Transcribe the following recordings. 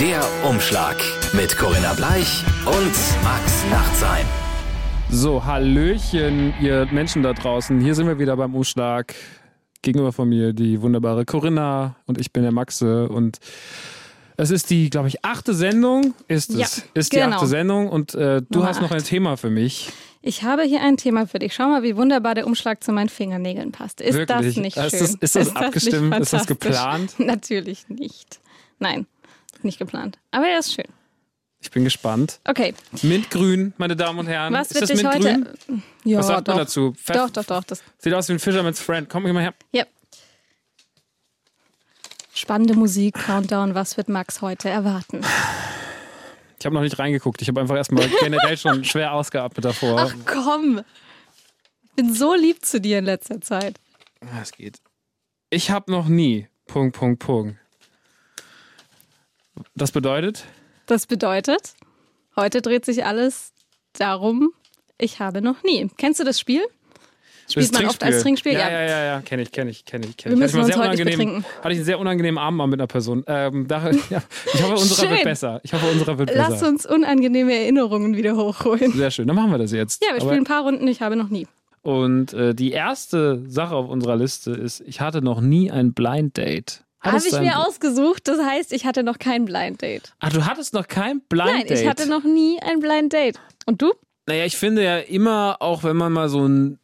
Der Umschlag mit Corinna Bleich und Max Nachtsheim. So, Hallöchen, ihr Menschen da draußen. Hier sind wir wieder beim Umschlag. Gegenüber von mir die wunderbare Corinna und ich bin der Maxe und es ist die, glaube ich, achte Sendung. Ist es? Ja, ist die genau. achte Sendung und äh, du Nummer hast noch ein acht. Thema für mich. Ich habe hier ein Thema für dich. Schau mal, wie wunderbar der Umschlag zu meinen Fingernägeln passt. Ist Wirklich? das nicht Ist schön? das- ist das nicht abgestimmt? Ist das geplant? Natürlich nicht. Nein, nicht geplant. Aber er ist schön. Ich bin gespannt. Okay, Mintgrün, meine Damen und Herren. was ist wird das dich Mintgrün? heute... Ja, Was sagt doch. man dazu? Pfeff- Doch, doch, doch. Das, Sieht aus wie ein Fisherman's Friend. Komm, mal her. ja. Spannende Musik, Countdown. Was wird Max heute erwarten? Ich habe noch nicht reingeguckt. Ich habe einfach erstmal generell schon schwer ausgeatmet davor. Ach komm. Ich bin so lieb zu dir in letzter Zeit. Es geht. Ich habe noch nie. Punkt, Punkt, Punkt. Das bedeutet, Das bedeutet, heute dreht sich alles darum, ich habe noch nie. Kennst du das Spiel? Spielt man oft als Trinkspiel? Ja, Ja. ja, ja, ja, kenne ich, kenne ich, kenne ich, kenne ich. müssen Hatte ich heute betrinken. hatte ich einen sehr unangenehmen Abend mal mit einer Person. Ähm, da, ja, ich hoffe, unserer wird besser. Ich hoffe, unserer wird Lass besser. uns unangenehme Erinnerungen wieder hochholen. Sehr schön. Dann machen wir das jetzt. Ja, wir Aber- spielen ein paar Runden, ich habe noch nie. Und äh, die erste Sache auf unserer Liste ist, ich hatte noch nie ein Blind Date. Habe ich mir ausgesucht, das heißt, ich hatte noch kein Blind Date. Ach, du hattest noch kein Blind Nein, Date? ich hatte noch nie ein Blind Date. Und du? Naja, ich finde ja immer, auch wenn man mal so ein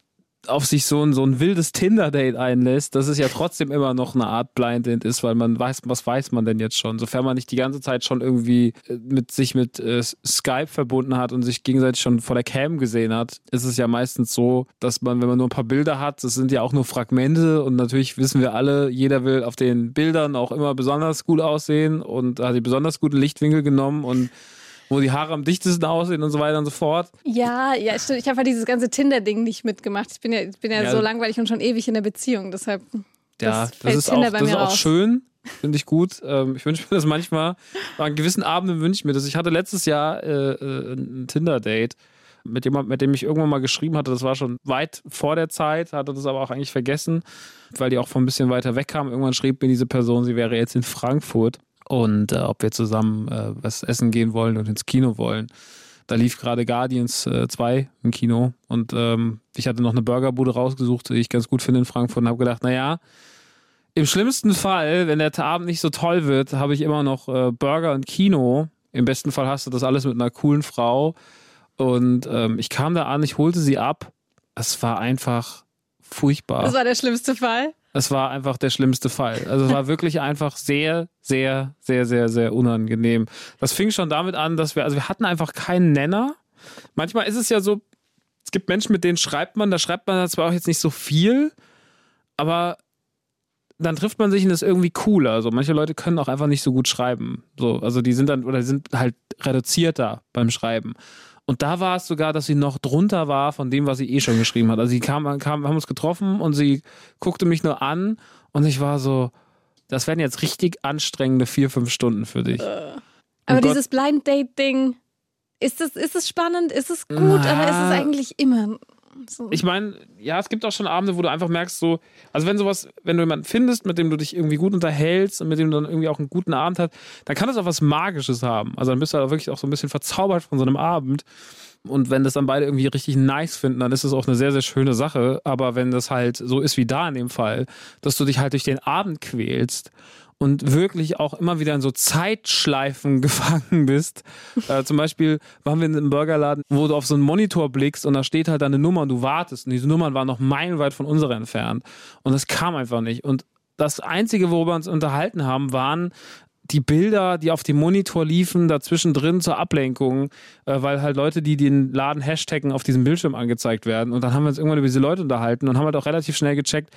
auf sich so ein, so ein wildes Tinder-Date einlässt, dass es ja trotzdem immer noch eine Art Blind Date ist, weil man weiß, was weiß man denn jetzt schon? Sofern man nicht die ganze Zeit schon irgendwie äh, mit sich mit äh, Skype verbunden hat und sich gegenseitig schon vor der Cam gesehen hat, ist es ja meistens so, dass man, wenn man nur ein paar Bilder hat, das sind ja auch nur Fragmente und natürlich wissen wir alle, jeder will auf den Bildern auch immer besonders gut aussehen und hat die besonders guten Lichtwinkel genommen und wo die Haare am dichtesten aussehen und so weiter und so fort. Ja, ja, stimmt. Ich habe halt dieses ganze Tinder-Ding nicht mitgemacht. Ich bin ja, ich bin ja, Ja. so langweilig und schon ewig in der Beziehung. Deshalb Ja, das das, ist Tinder auch, bei das ist auch raus. schön. Finde ich gut. Ähm, ich wünsche mir das manchmal. An gewissen Abenden wünsche ich mir das. Ich hatte letztes Jahr äh, äh, ein Tinder-Date mit jemandem, mit dem ich irgendwann mal geschrieben hatte. Das war schon weit vor der Zeit, hatte das aber auch eigentlich vergessen, weil die auch von ein bisschen weiter weg kam. Irgendwann schrieb mir diese Person, sie wäre jetzt in Frankfurt und äh, ob wir zusammen äh, was essen gehen wollen und ins Kino wollen. Da lief gerade Guardians äh, 2 im Kino und ähm, ich hatte noch eine Burgerbude rausgesucht, die ich ganz gut finde in Frankfurt und habe gedacht, naja, im schlimmsten Fall, wenn der Abend nicht so toll wird, habe ich immer noch äh, Burger und Kino. Im besten Fall hast du das alles mit einer coolen Frau. Und ähm, ich kam da an, ich holte sie ab. Es war einfach furchtbar. das war der schlimmste Fall. Es war einfach der schlimmste Fall. Also es war wirklich einfach sehr, sehr, sehr, sehr, sehr unangenehm. Das fing schon damit an, dass wir, also wir hatten einfach keinen Nenner. Manchmal ist es ja so, es gibt Menschen, mit denen schreibt man, da schreibt man zwar auch jetzt nicht so viel, aber dann trifft man sich und ist irgendwie cooler. Also manche Leute können auch einfach nicht so gut schreiben. So, also die sind dann, oder die sind halt reduzierter beim Schreiben. Und da war es sogar, dass sie noch drunter war von dem, was sie eh schon geschrieben hat. Also sie kam, kam wir haben uns getroffen und sie guckte mich nur an und ich war so, das werden jetzt richtig anstrengende vier, fünf Stunden für dich. Aber Oh Gott. dieses Blind Date-Ding, ist es, ist es spannend? Ist es gut? Oder ist Na. es eigentlich immer so? Ich meine, ja, es gibt auch schon Abende, wo du einfach merkst, so, also wenn sowas, wenn du jemanden findest, mit dem du dich irgendwie gut unterhältst und mit dem du dann irgendwie auch einen guten Abend hast, dann kann das auch was Magisches haben. Also dann bist du halt wirklich auch so ein bisschen verzaubert von so einem Abend. Und wenn das dann beide irgendwie richtig nice finden, dann ist es auch eine sehr, sehr schöne Sache. Aber wenn das halt so ist wie da in dem Fall, dass du dich halt durch den Abend quälst und wirklich auch immer wieder in so Zeitschleifen gefangen bist. Äh, zum Beispiel waren wir in einem Burgerladen, wo du auf so einen Monitor blickst und da steht halt deine Nummer und du wartest. Und diese Nummern waren noch meilenweit von unserer entfernt. Und es kam einfach nicht. Und das Einzige, worüber wir uns unterhalten haben, waren die Bilder, die auf dem Monitor liefen, dazwischen drin zur Ablenkung, äh, weil halt Leute, die den Laden hashtaggen, auf diesem Bildschirm angezeigt werden. Und dann haben wir uns irgendwann über diese Leute unterhalten und haben halt auch relativ schnell gecheckt,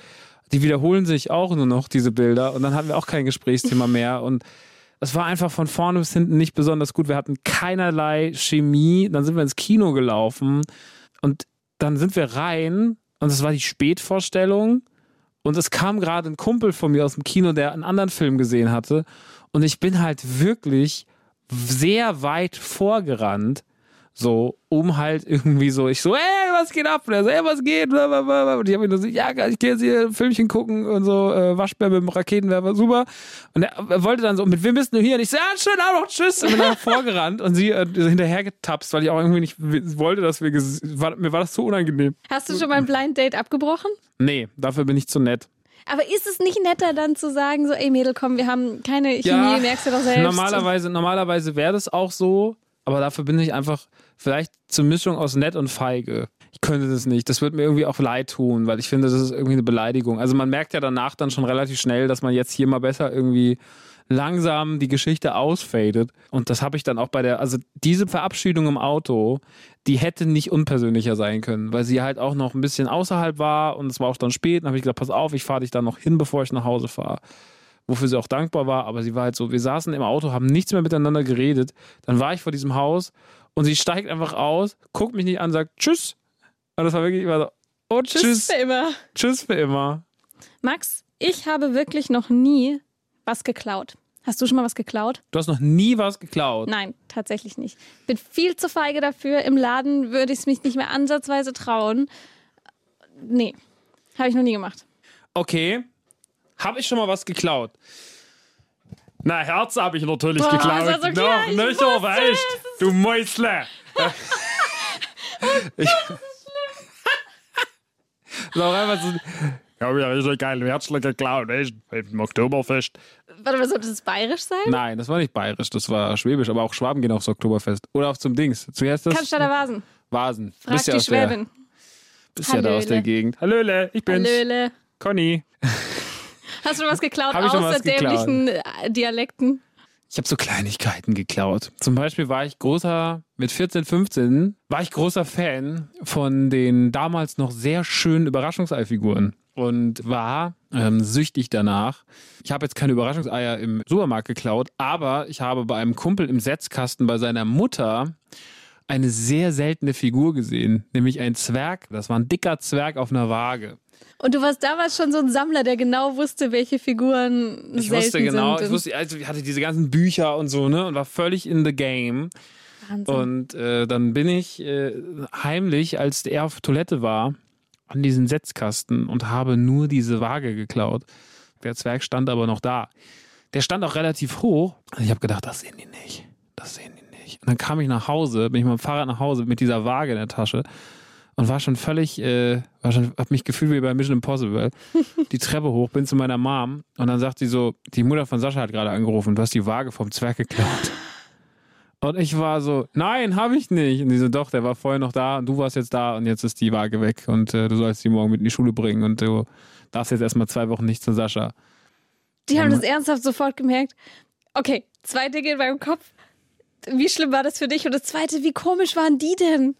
die wiederholen sich auch nur noch, diese Bilder. Und dann hatten wir auch kein Gesprächsthema mehr. Und es war einfach von vorne bis hinten nicht besonders gut. Wir hatten keinerlei Chemie. Dann sind wir ins Kino gelaufen und dann sind wir rein und es war die Spätvorstellung. Und es kam gerade ein Kumpel von mir aus dem Kino, der einen anderen Film gesehen hatte. Und ich bin halt wirklich sehr weit vorgerannt. So, um halt irgendwie so, ich so, ey, was geht ab? Und er so, ey, was geht? Und ich habe ihn so, ja, ich gehe jetzt hier ein Filmchen gucken und so, äh, Waschbär mit dem Raketenwerfer, super. Und er, wollte dann so, mit wem bist du hier? Und ich so, ja, schön, auch noch, tschüss. Und bin dann vorgerannt und sie äh, hinterher getapst, weil ich auch irgendwie nicht wollte, dass wir, war, mir war das so unangenehm. Hast du schon mal ein Blind Date abgebrochen? Nee, dafür bin ich zu nett. Aber ist es nicht netter dann zu sagen, so, ey Mädel, komm, wir haben keine Chemie, ja, merkst du doch selbst. Normalerweise, normalerweise wäre das auch so, aber dafür bin ich einfach vielleicht zur Mischung aus nett und feige. Ich könnte das nicht. Das wird mir irgendwie auch leid tun, weil ich finde, das ist irgendwie eine Beleidigung. Also man merkt ja danach dann schon relativ schnell, dass man jetzt hier mal besser irgendwie langsam die Geschichte ausfadet. Und das habe ich dann auch bei der, also diese Verabschiedung im Auto, die hätte nicht unpersönlicher sein können, weil sie halt auch noch ein bisschen außerhalb war und es war auch dann spät. Dann habe ich gesagt, pass auf, ich fahre dich dann noch hin, bevor ich nach Hause fahre. Wofür sie auch dankbar war, aber sie war halt so, wir saßen im Auto, haben nichts mehr miteinander geredet. Dann war ich vor diesem Haus und sie steigt einfach aus, guckt mich nicht an, sagt Tschüss. Und das war wirklich immer so, oh Tschüss. Tschüss für immer. Tschüss für immer. Max, ich habe wirklich noch nie was geklaut. Hast du schon mal was geklaut? Du hast noch nie was geklaut? Nein, tatsächlich nicht. Bin viel zu feige dafür. Im Laden würde ich es mich nicht mehr ansatzweise trauen. Nee, habe ich noch nie gemacht. Okay. Habe ich schon mal was geklaut? Na, Herz habe ich natürlich Boah, geklaut. So klar, Noch nicht weißt du Mäusle. ich, so einfach so, ich habe ja richtig geil Herzle geklaut, echt, im Oktoberfest. Warte, was soll das bayerisch sein? Nein, das war nicht bayerisch, das war schwäbisch, aber auch Schwaben gehen aufs Oktoberfest. Oder auch zum Dings. Zuerst das. Cannstatter Vasen. Vasen. Frag bist die ja Schwäbin. Der, bist Hallöle. ja da aus der Gegend. Hallöle, ich bin's. Hallöle. Conny. Hast du was geklaut außer was dämlichen geklaut? Äh, Dialekten? Ich habe so Kleinigkeiten geklaut. Zum Beispiel war ich großer, mit 14, 15, war ich großer Fan von den damals noch sehr schönen Überraschungseifiguren und war ähm, süchtig danach. Ich habe jetzt keine Überraschungseier im Supermarkt geklaut, aber ich habe bei einem Kumpel im Setzkasten bei seiner Mutter eine sehr seltene Figur gesehen, nämlich ein Zwerg. Das war ein dicker Zwerg auf einer Waage. Und du warst damals schon so ein Sammler, der genau wusste, welche Figuren ich selten wusste genau, sind. Ich wusste, also ich hatte diese ganzen Bücher und so, ne, und war völlig in the game. Wahnsinn. Und äh, dann bin ich äh, heimlich, als er auf Toilette war, an diesen Setzkasten und habe nur diese Waage geklaut. Der Zwerg stand aber noch da. Der stand auch relativ hoch. Und ich habe gedacht, das sehen die nicht. Das sehen die nicht. Und dann kam ich nach Hause, bin ich mit dem Fahrrad nach Hause mit dieser Waage in der Tasche und war schon völlig, äh, war schon, hab mich gefühlt wie bei Mission Impossible. Die Treppe hoch, bin zu meiner Mom und dann sagt sie so, die Mutter von Sascha hat gerade angerufen, du hast die Waage vom Zwerg geklaut. Und ich war so, nein, habe ich nicht. Und die so, doch, der war vorher noch da und du warst jetzt da und jetzt ist die Waage weg und äh, du sollst die morgen mit in die Schule bringen und du darfst jetzt erstmal zwei Wochen nicht zu Sascha. Die haben das ernsthaft sofort gemerkt. Okay, zweite geht beim Kopf. Wie schlimm war das für dich? Und das zweite, wie komisch waren die denn?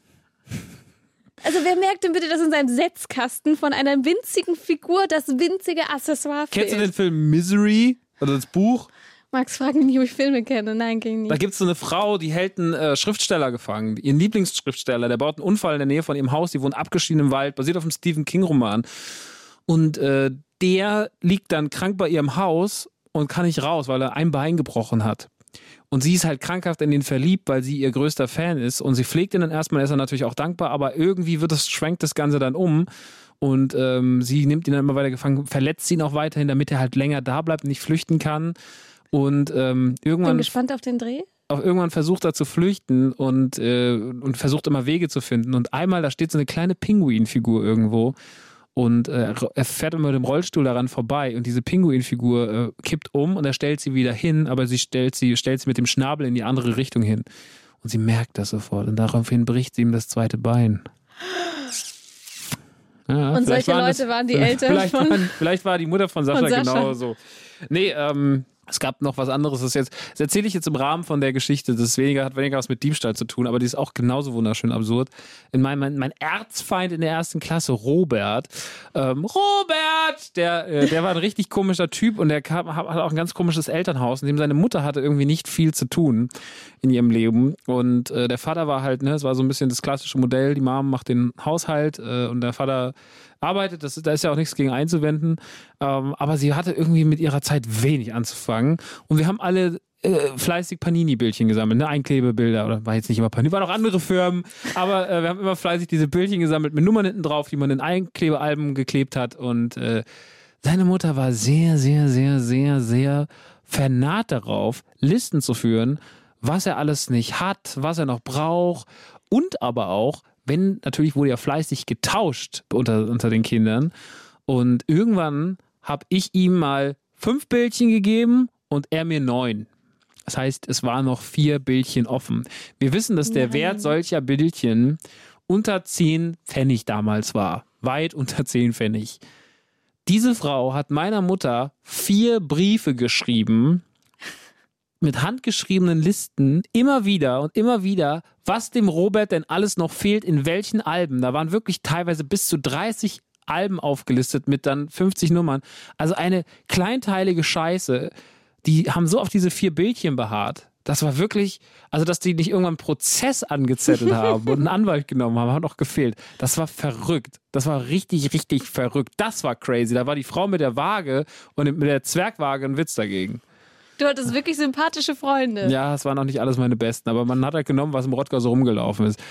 Also wer merkt denn bitte, dass in seinem Setzkasten von einer winzigen Figur das winzige Accessoire fehlt? Kennst du den Film Misery? Oder das Buch? Max fragt mich nicht, ob ich Filme kenne. Nein, ging nicht. Da gibt es so eine Frau, die hält einen äh, Schriftsteller gefangen. Ihren Lieblingsschriftsteller. Der baut einen Unfall in der Nähe von ihrem Haus. Die wohnt abgeschieden im Wald, basiert auf einem Stephen King-Roman. Und äh, der liegt dann krank bei ihrem Haus und kann nicht raus, weil er ein Bein gebrochen hat. Und sie ist halt krankhaft in den verliebt, weil sie ihr größter Fan ist. Und sie pflegt ihn dann erstmal, ist er natürlich auch dankbar, aber irgendwie wird das, schwenkt das Ganze dann um. Und ähm, sie nimmt ihn dann immer weiter gefangen, verletzt ihn auch weiterhin, damit er halt länger da bleibt und nicht flüchten kann. Und ähm, irgendwann. Bin gespannt auf den Dreh. Auch irgendwann versucht er zu flüchten und, äh, und versucht immer Wege zu finden. Und einmal, da steht so eine kleine Pinguinfigur irgendwo. Und äh, er fährt immer mit dem Rollstuhl daran vorbei und diese Pinguinfigur äh, kippt um und er stellt sie wieder hin, aber sie stellt sie, stellt sie mit dem Schnabel in die andere Richtung hin. Und sie merkt das sofort und daraufhin bricht sie ihm das zweite Bein. Ja, und solche Leute das, waren die Eltern vielleicht, von, waren, vielleicht war die Mutter von Sascha, von Sascha. genauso. Nee, ähm, es gab noch was anderes, das jetzt, das erzähle ich jetzt im Rahmen von der Geschichte, das weniger, hat weniger was mit Diebstahl zu tun, aber die ist auch genauso wunderschön absurd. In meinem, mein, mein Erzfeind in der ersten Klasse, Robert, ähm, Robert, der, äh, der war ein richtig komischer Typ und der kam, hat auch ein ganz komisches Elternhaus, in dem seine Mutter hatte irgendwie nicht viel zu tun in ihrem Leben und äh, der Vater war halt, ne, es war so ein bisschen das klassische Modell, die Mom macht den Haushalt äh, und der Vater arbeitet, das, da ist ja auch nichts gegen einzuwenden. Ähm, aber sie hatte irgendwie mit ihrer Zeit wenig anzufangen. Und wir haben alle äh, fleißig Panini-Bildchen gesammelt, ne? Einklebebilder oder war jetzt nicht immer Panini, waren auch andere Firmen, aber äh, wir haben immer fleißig diese Bildchen gesammelt mit Nummern hinten drauf, die man in Einklebealben geklebt hat und äh, seine Mutter war sehr, sehr, sehr, sehr, sehr vernarrt darauf, Listen zu führen, was er alles nicht hat, was er noch braucht und aber auch, wenn natürlich wurde ja fleißig getauscht unter, unter den Kindern und irgendwann habe ich ihm mal fünf Bildchen gegeben und er mir neun. Das heißt, es waren noch vier Bildchen offen. Wir wissen, dass der Nein. Wert solcher Bildchen unter 10 Pfennig damals war. Weit unter 10 Pfennig. Diese Frau hat meiner Mutter vier Briefe geschrieben mit handgeschriebenen Listen immer wieder und immer wieder, was dem Robert denn alles noch fehlt, in welchen Alben. Da waren wirklich teilweise bis zu 30 Alben aufgelistet mit dann 50 Nummern. Also eine kleinteilige Scheiße. Die haben so auf diese vier Bildchen beharrt. Das war wirklich, also dass die nicht irgendwann einen Prozess angezettelt haben und einen Anwalt genommen haben, hat noch gefehlt. Das war verrückt. Das war richtig, richtig verrückt. Das war crazy. Da war die Frau mit der Waage und mit der Zwergwaage ein Witz dagegen. Du hattest wirklich sympathische Freunde. Ja, es waren auch nicht alles meine Besten, aber man hat halt genommen, was im Rottgau so rumgelaufen ist.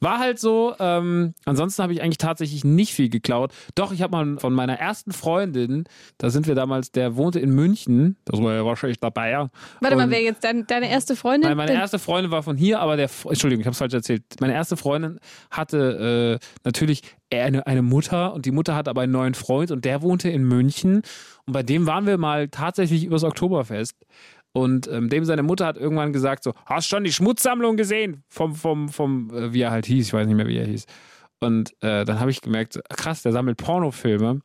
War halt so. Ähm, ansonsten habe ich eigentlich tatsächlich nicht viel geklaut. Doch, ich habe mal von meiner ersten Freundin, da sind wir damals, der wohnte in München, das war ja wahrscheinlich dabei, ja. Warte mal, wer jetzt dein, deine erste Freundin? Nein, meine erste Freundin war von hier, aber der, Entschuldigung, ich habe es falsch erzählt. Meine erste Freundin hatte äh, natürlich eine, eine Mutter und die Mutter hatte aber einen neuen Freund und der wohnte in München und bei dem waren wir mal tatsächlich übers Oktoberfest. Und ähm, dem seine Mutter hat irgendwann gesagt so, hast schon die Schmutzsammlung gesehen? Vom, vom, vom, äh, wie er halt hieß, ich weiß nicht mehr, wie er hieß. Und äh, dann habe ich gemerkt, krass, der sammelt Pornofilme.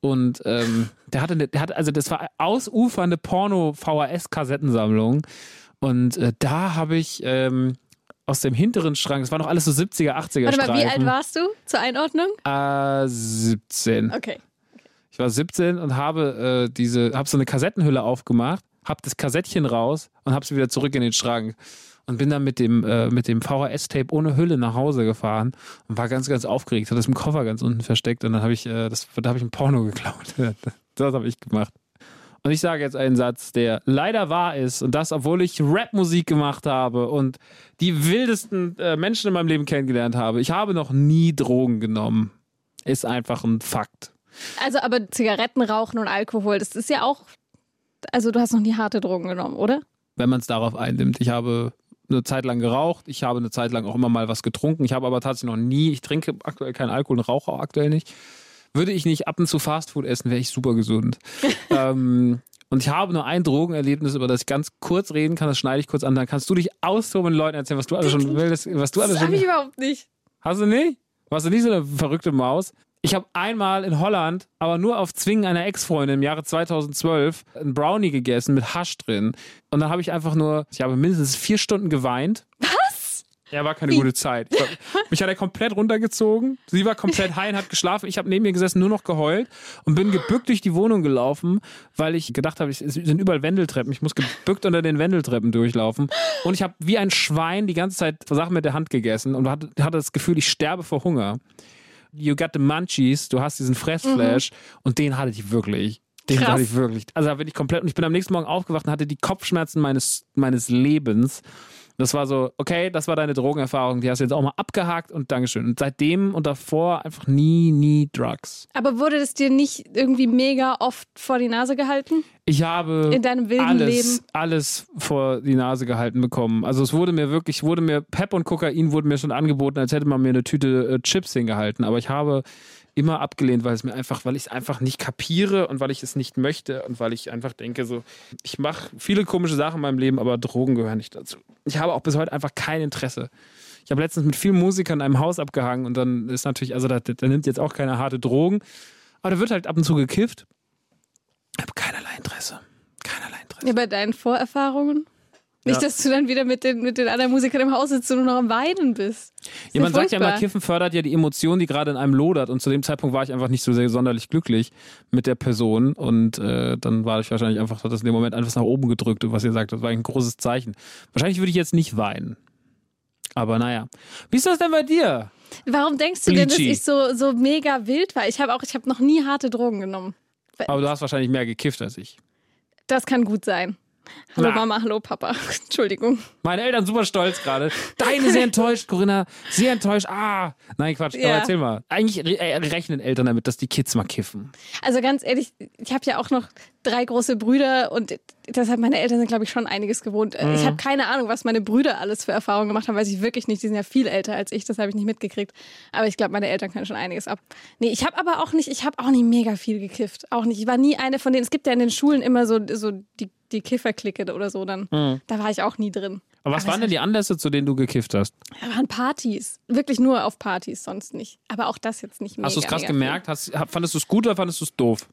Und ähm, der hatte, eine, der hatte, also das war ausufernde Porno-VHS-Kassettensammlung. Und äh, da habe ich ähm, aus dem hinteren Schrank, es war noch alles so 70er, 80er Warte mal, wie alt warst du zur Einordnung? Äh, 17. Okay. Ich war 17 und habe äh, diese, habe so eine Kassettenhülle aufgemacht, habe das Kassettchen raus und habe sie wieder zurück in den Schrank und bin dann mit dem äh, mit dem VHS-Tape ohne Hülle nach Hause gefahren und war ganz ganz aufgeregt, hatte das im Koffer ganz unten versteckt und dann habe ich äh, das da habe ich ein Porno geklaut. das habe ich gemacht. Und ich sage jetzt einen Satz, der leider wahr ist und das, obwohl ich Rapmusik gemacht habe und die wildesten äh, Menschen in meinem Leben kennengelernt habe. Ich habe noch nie Drogen genommen. Ist einfach ein Fakt. Also, aber Zigaretten, Rauchen und Alkohol, das ist ja auch. Also, du hast noch nie harte Drogen genommen, oder? wenn man es darauf einnimmt. Ich habe eine Zeit lang geraucht, ich habe eine Zeit lang auch immer mal was getrunken. Ich habe aber tatsächlich noch nie, ich trinke aktuell keinen Alkohol und rauche auch aktuell nicht. Würde ich nicht ab und zu Fastfood essen, wäre ich super gesund. ähm, und ich habe nur ein Drogenerlebnis, über das ich ganz kurz reden kann, das schneide ich kurz an, dann kannst du dich austoben und Leuten erzählen, was du alles schon willst, was du alles Das schon habe ich überhaupt nicht. Hast du nicht? Warst du nicht so eine verrückte Maus? Ich habe einmal in Holland, aber nur auf Zwingen einer Ex-Freundin im Jahre 2012, einen Brownie gegessen mit Hasch drin. Und dann habe ich einfach nur, ich habe mindestens vier Stunden geweint. Was? Ja, war keine gute Zeit. War, mich hat er komplett runtergezogen. Sie war komplett high und hat geschlafen. Ich habe neben ihr gesessen, nur noch geheult und bin gebückt durch die Wohnung gelaufen, weil ich gedacht habe, es sind überall Wendeltreppen. Ich muss gebückt unter den Wendeltreppen durchlaufen. Und ich habe wie ein Schwein die ganze Zeit Sachen mit der Hand gegessen und hatte, hatte das Gefühl, ich sterbe vor Hunger. You got the munchies, du hast diesen Fressflash und den hatte ich wirklich. Den Krass. hatte ich wirklich. Also da bin ich komplett und ich bin am nächsten Morgen aufgewacht und hatte die Kopfschmerzen meines, meines Lebens. Das war so, okay, das war deine Drogenerfahrung, die hast du jetzt auch mal abgehakt und Dankeschön. Und seitdem und davor einfach nie, nie Drugs. Aber wurde das dir nicht irgendwie mega oft vor die Nase gehalten? Ich habe In deinem wilden alles, Leben? alles vor die Nase gehalten bekommen. Also es wurde mir wirklich, wurde mir Pep und Kokain wurde mir schon angeboten, als hätte man mir eine Tüte äh, Chips hingehalten. Aber ich habe immer abgelehnt, weil es mir einfach, weil ich es einfach nicht kapiere und weil ich es nicht möchte und weil ich einfach denke, so, ich mache viele komische Sachen in meinem Leben, aber Drogen gehören nicht dazu. Ich habe auch bis heute einfach kein Interesse. Ich habe letztens mit vielen Musikern in einem Haus abgehangen und dann ist natürlich, also da, da nimmt jetzt auch keine harte Drogen, aber da wird halt ab und zu gekifft. Ich habe keinerlei Interesse. Keinerlei Interesse. Ja, bei deinen Vorerfahrungen? Nicht, Ja. dass du dann wieder mit den, mit den anderen Musikern im Haus sitzt und nur noch am Weinen bist. Ist Ja, man sagt ja immer. Kiffen fördert ja die Emotion, die gerade in einem lodert. Und zu dem Zeitpunkt war ich einfach nicht so sehr sonderlich glücklich mit der Person. Und äh, dann war ich wahrscheinlich einfach, hat das in dem Moment einfach nach oben gedrückt. Und was ihr sagt, das war ein großes Zeichen. Wahrscheinlich würde ich jetzt nicht weinen. Aber naja. Wie ist das denn bei dir? Warum denkst du denn, dass Bleachy. ich so, so mega wild war? Ich habe auch, ich habe noch nie harte Drogen genommen. Aber du hast wahrscheinlich mehr gekifft als ich. Das kann gut sein. Hallo Na. Mama, hallo Papa. Entschuldigung. Meine Eltern super stolz gerade. Deine sehr enttäuscht, Corinna. Sehr enttäuscht. Ah. Nein, Quatsch. Aber Ja. erzähl mal. Eigentlich re äh, rechnen Eltern damit, dass die Kids mal kiffen. Also ganz ehrlich, ich habe ja auch noch drei große Brüder und deshalb meine Eltern sind, glaube ich, schon einiges gewohnt. Mhm. Ich habe keine Ahnung, was meine Brüder alles für Erfahrungen gemacht haben, weiß ich wirklich nicht. Die sind ja viel älter als ich, das habe ich nicht mitgekriegt. Aber ich glaube, meine Eltern können schon einiges ab. Nee, ich habe aber auch nicht, ich habe auch nicht mega viel gekifft. Auch nicht. Ich war nie eine von denen. Es gibt ja in den Schulen immer so, so die, die Kifferklicke oder so dann. Da war ich auch nie drin. Mhm. Aber was Aber waren denn die Anlässe, zu denen du gekifft hast? Da waren Partys. Wirklich nur auf Partys, sonst nicht. Aber auch das jetzt nicht mega. Hast du es krass gemerkt? Hast, fandest du es gut oder fandest du es doof?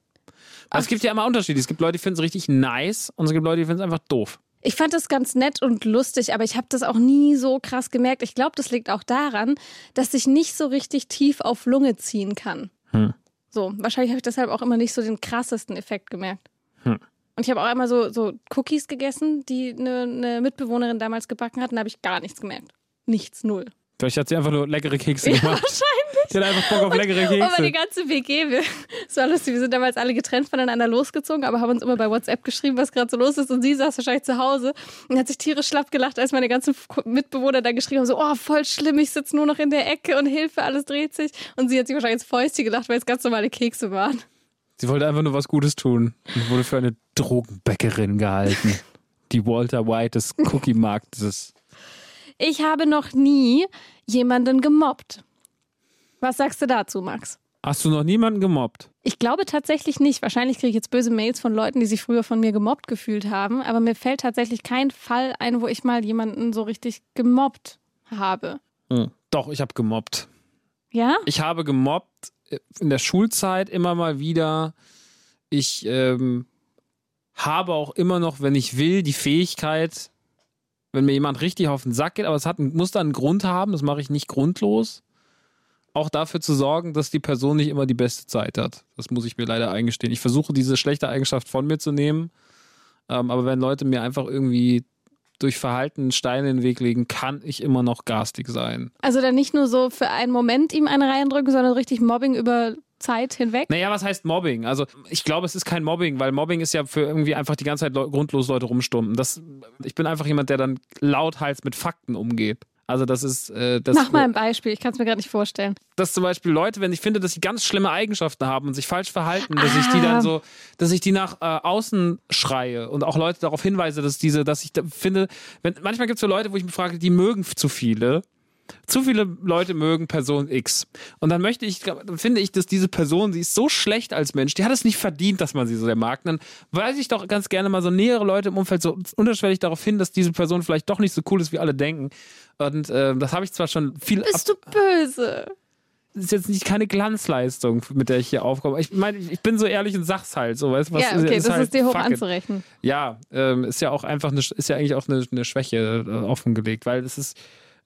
Weil es gibt ja immer Unterschiede. Es gibt Leute, die finden es richtig nice und es gibt Leute, die finden es einfach doof. Ich fand das ganz nett und lustig, aber ich habe das auch nie so krass gemerkt. Ich glaube, das liegt auch daran, dass ich nicht so richtig tief auf Lunge ziehen kann. Hm. So, wahrscheinlich habe ich deshalb auch immer nicht so den krassesten Effekt gemerkt. Hm. Und ich habe auch einmal so, so Cookies gegessen, die eine, eine Mitbewohnerin damals gebacken hat, und da habe ich gar nichts gemerkt. Nichts, null. Vielleicht hat sie einfach nur leckere Kekse Ja, gemacht. wahrscheinlich. Sie hat einfach Bock auf leckere Aber die Kekse. ganze WG, wir, es war lustig, wir sind damals alle getrennt voneinander losgezogen, aber haben uns immer bei WhatsApp geschrieben, was gerade so los ist. Und sie saß wahrscheinlich zu Hause und hat sich tierisch schlapp gelacht, als meine ganzen Mitbewohner da geschrieben haben, so, oh, voll schlimm, ich sitze nur noch in der Ecke und Hilfe, alles dreht sich. Und sie hat sich wahrscheinlich ins Fäustchen gelacht, weil es ganz normale Kekse waren. Sie wollte einfach nur was Gutes tun und wurde für eine Drogenbäckerin gehalten. Die Walter White des Cookie-Marktes. Ich habe noch nie jemanden gemobbt. Was sagst du dazu, Max? Hast du noch niemanden gemobbt? Ich glaube tatsächlich nicht. Wahrscheinlich kriege ich jetzt böse Mails von Leuten, die sich früher von mir gemobbt gefühlt haben. Aber mir fällt tatsächlich kein Fall ein, wo ich mal jemanden so richtig gemobbt habe. Hm. Doch, ich habe gemobbt. Ja? Ich habe gemobbt äh, in der Schulzeit immer mal wieder. Ich ähm, habe auch immer noch, wenn ich will, die Fähigkeit, wenn mir jemand richtig auf den Sack geht, aber es hat, muss dann einen Grund haben, das mache ich nicht grundlos, auch dafür zu sorgen, dass die Person nicht immer die beste Zeit hat. Das muss ich mir leider eingestehen. Ich versuche diese schlechte Eigenschaft von mir zu nehmen, ähm, aber wenn Leute mir einfach irgendwie durch Verhalten Steine in den Weg legen, kann ich immer noch garstig sein. Also dann nicht nur so für einen Moment ihm eine reindrücken, sondern richtig Mobbing über Zeit hinweg. Naja, was heißt Mobbing? Also ich glaube, es ist kein Mobbing, weil Mobbing ist ja für irgendwie einfach die ganze Zeit grundlos Leute rumstummen. Das, ich bin einfach jemand, der dann lauthals mit Fakten umgeht. Also das ist äh, das, Mach mal ein Beispiel, ich kann es mir gerade nicht vorstellen. dass zum Beispiel Leute, wenn ich finde, dass sie ganz schlimme Eigenschaften haben und sich falsch verhalten, dass ich die Ah. dann so, dass ich die nach äh, außen schreie und auch Leute darauf hinweise, dass diese, dass ich da finde, wenn, manchmal gibt es so Leute, wo ich mich frage, die mögen zu viele. Zu viele Leute mögen Person X. Und dann möchte ich, dann finde ich, dass diese Person, sie ist so schlecht als Mensch, die hat es nicht verdient, dass man sie so sehr mag. Dann weise ich doch ganz gerne mal so nähere Leute im Umfeld so unterschwellig darauf hin, dass diese Person vielleicht doch nicht so cool ist, wie alle denken. Und äh, das habe ich zwar schon viel Bist du böse? das ist jetzt nicht keine Glanzleistung, mit der ich hier aufkomme. Ich meine, ich bin so ehrlich und sag's halt so, weißt du, was ja, okay, das halt ist dir hoch fuck it. anzurechnen. Ja, ähm, ist ja auch einfach eine, ist ja eigentlich auch eine, eine Schwäche äh, offengelegt, weil es ist,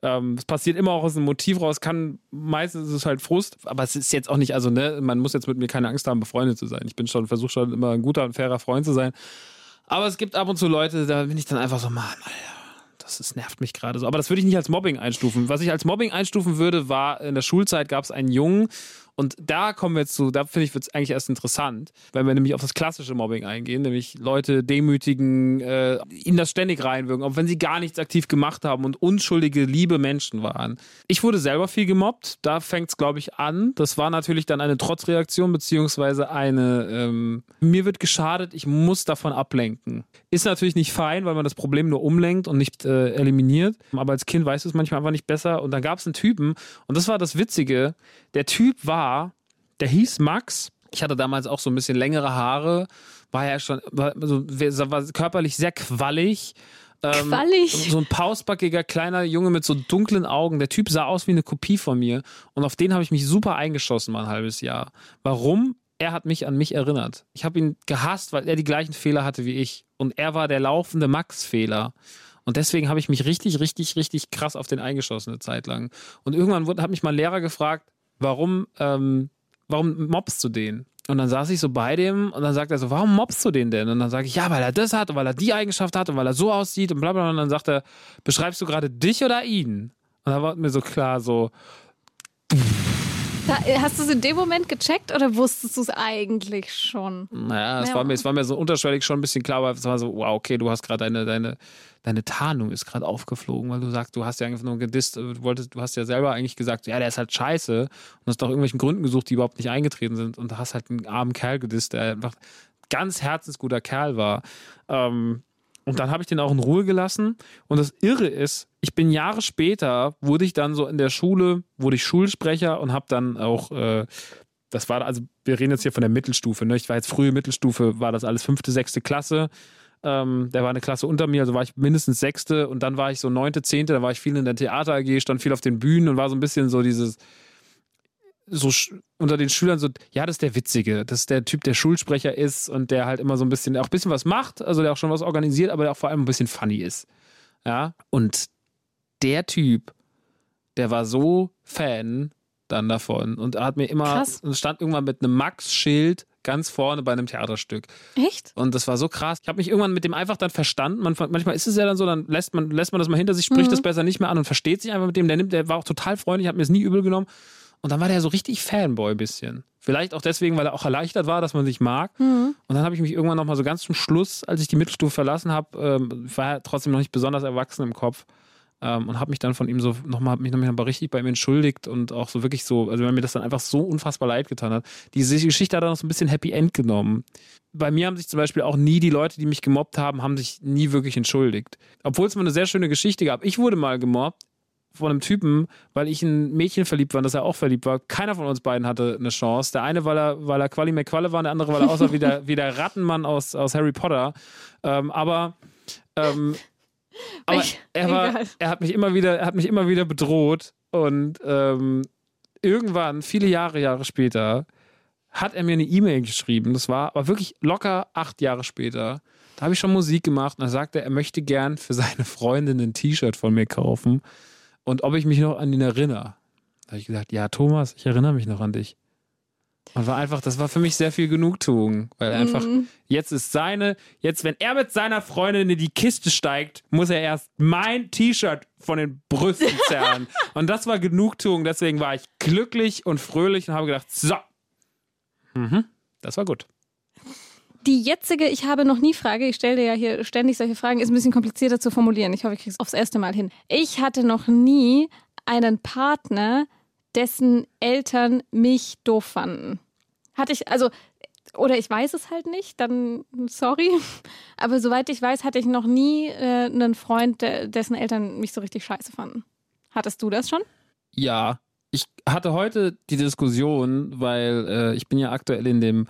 ähm, es passiert immer auch aus einem Motiv raus, kann, meistens ist es halt Frust, aber es ist jetzt auch nicht, also ne, man muss jetzt mit mir keine Angst haben, befreundet zu sein. Ich bin schon, versuche schon immer ein guter und fairer Freund zu sein. Aber es gibt ab und zu Leute, da bin ich dann einfach so, Mann, Alter, das ist, nervt mich gerade so. Aber das würde ich nicht als Mobbing einstufen. Was ich als Mobbing einstufen würde, war, in der Schulzeit gab es einen Jungen, und da kommen wir jetzt zu, da finde ich, wird es eigentlich erst interessant, wenn wir nämlich auf das klassische Mobbing eingehen, nämlich Leute demütigen, äh, ihnen das ständig reinwirken, auch wenn sie gar nichts aktiv gemacht haben und unschuldige, liebe Menschen waren. Ich wurde selber viel gemobbt, da fängt es, glaube ich, an. Das war natürlich dann eine Trotzreaktion, beziehungsweise eine, ähm, mir wird geschadet, ich muss davon ablenken. Ist natürlich nicht fein, weil man das Problem nur umlenkt und nicht äh, eliminiert. Aber als Kind weißt du es manchmal einfach nicht besser. Und dann gab es einen Typen, und das war das Witzige, der Typ war, der hieß Max. Ich hatte damals auch so ein bisschen längere Haare, war ja schon, war, so, war körperlich sehr quallig. Ähm, Quallig. So ein pausbackiger kleiner Junge mit so dunklen Augen. Der Typ sah aus wie eine Kopie von mir. Und auf den habe ich mich super eingeschossen, mal ein halbes Jahr. Warum? Er hat mich an mich erinnert. Ich habe ihn gehasst, weil er die gleichen Fehler hatte wie ich. Und er war der laufende Max-Fehler. Und deswegen habe ich mich richtig, richtig, richtig krass auf den eingeschossen eine Zeit lang. Und irgendwann wurde, hat mich mal ein Lehrer gefragt, warum, ähm, warum mobst du den? Und dann saß ich so bei dem und dann sagt er so, warum mobst du den denn? Und dann sage ich, ja, weil er das hat und weil er die Eigenschaft hat und weil er so aussieht und bla bla. Und dann sagt er, beschreibst du gerade dich oder ihn? Und da war mir so klar, so, Da, äh, hast du es in dem Moment gecheckt oder wusstest du es eigentlich schon? Naja, es, Ja. war mir, es war mir so unterschwellig schon ein bisschen klar, aber es war so, wow, okay, du hast gerade deine, deine, deine Tarnung ist gerade aufgeflogen, weil du sagst, du hast ja einfach nur gedisst, äh, du, wolltest, du hast ja selber eigentlich gesagt, ja, der ist halt scheiße und hast nach irgendwelchen Gründen gesucht, die überhaupt nicht eingetreten sind und du hast halt einen armen Kerl gedisst, der einfach ganz herzensguter Kerl war. Ähm, und dann habe ich den auch in Ruhe gelassen. Und das Irre ist, ich bin Jahre später, wurde ich dann so in der Schule, wurde ich Schulsprecher und habe dann auch, äh, das war, also wir reden jetzt hier von der Mittelstufe, ne? Ich war jetzt frühe Mittelstufe, war das alles fünfte, sechste Klasse. Ähm, der war eine Klasse unter mir, also war ich mindestens sechste und dann war ich so neunte, zehnte, da war ich viel in der Theater AG, stand viel auf den Bühnen und war so ein bisschen so dieses, so unter den Schülern so, ja, das ist der Witzige, das ist der Typ, der Schulsprecher ist und der halt immer so ein bisschen, auch ein bisschen was macht, also der auch schon was organisiert, aber der auch vor allem ein bisschen funny ist. Ja, und der Typ, der war so Fan dann davon und er hat mir immer, Krass. und stand irgendwann mit einem Max-Schild ganz vorne bei einem Theaterstück. Echt? Und das war so krass. Ich habe mich irgendwann mit dem einfach dann verstanden. Man, manchmal ist es ja dann so, dann lässt man, lässt man das mal hinter sich, spricht Mhm. das besser nicht mehr an und versteht sich einfach mit dem. Der nimmt, der war auch total freundlich, hat mir es nie übel genommen. Und dann war der so richtig Fanboy ein bisschen. Vielleicht auch deswegen, weil er auch erleichtert war, dass man sich mag. Mhm. Und dann habe ich mich irgendwann nochmal so ganz zum Schluss, als ich die Mittelstufe verlassen habe, ähm, war ja trotzdem noch nicht besonders erwachsen im Kopf. Ähm, und habe mich dann von ihm so nochmal, mich nochmal richtig bei ihm entschuldigt und auch so wirklich so, also wenn mir das dann einfach so unfassbar leid getan hat. Diese Geschichte hat dann noch so ein bisschen Happy End genommen. Bei mir haben sich zum Beispiel auch nie die Leute, die mich gemobbt haben, haben sich nie wirklich entschuldigt. Obwohl es mal eine sehr schöne Geschichte gab. Ich wurde mal gemobbt von einem Typen, weil ich in ein Mädchen verliebt war und dass er auch verliebt war. Keiner von uns beiden hatte eine Chance. Der eine, weil er, weil er Quali McQualle war, der andere, weil er aussah wie der, wie der Rattenmann aus, aus Harry Potter. Ähm, aber ähm, aber Ich- er, war, er hat mich immer wieder, er hat mich immer wieder bedroht und ähm, irgendwann, viele Jahre, Jahre später, hat er mir eine E-Mail geschrieben. Das war aber wirklich locker acht Jahre später. Da habe ich schon Musik gemacht und er sagte, er möchte gern für seine Freundin ein T-Shirt von mir kaufen und ob ich mich noch an ihn erinnere. Da habe ich gesagt, ja, Thomas, ich erinnere mich noch an dich. Und war einfach, das war für mich sehr viel Genugtuung, weil einfach Mhm. jetzt ist seine, jetzt wenn er mit seiner Freundin in die Kiste steigt, muss er erst mein T-Shirt von den Brüsten zerren. und das war Genugtuung, deswegen war ich glücklich und fröhlich und habe gedacht, so. Mhm, das war gut. Die jetzige Ich habe noch nie Frage, ich stelle dir ja hier ständig solche Fragen, ist ein bisschen komplizierter zu formulieren. Ich hoffe, ich kriege es aufs erste Mal hin. Ich hatte noch nie einen Partner, dessen Eltern mich doof fanden. Hatte ich, also, oder ich weiß es halt nicht, dann sorry. Aber soweit ich weiß, hatte ich noch nie äh, einen Freund, dessen Eltern mich so richtig scheiße fanden. Hattest du das schon? Ja, ich hatte heute die Diskussion, weil äh, ich bin ja aktuell in dem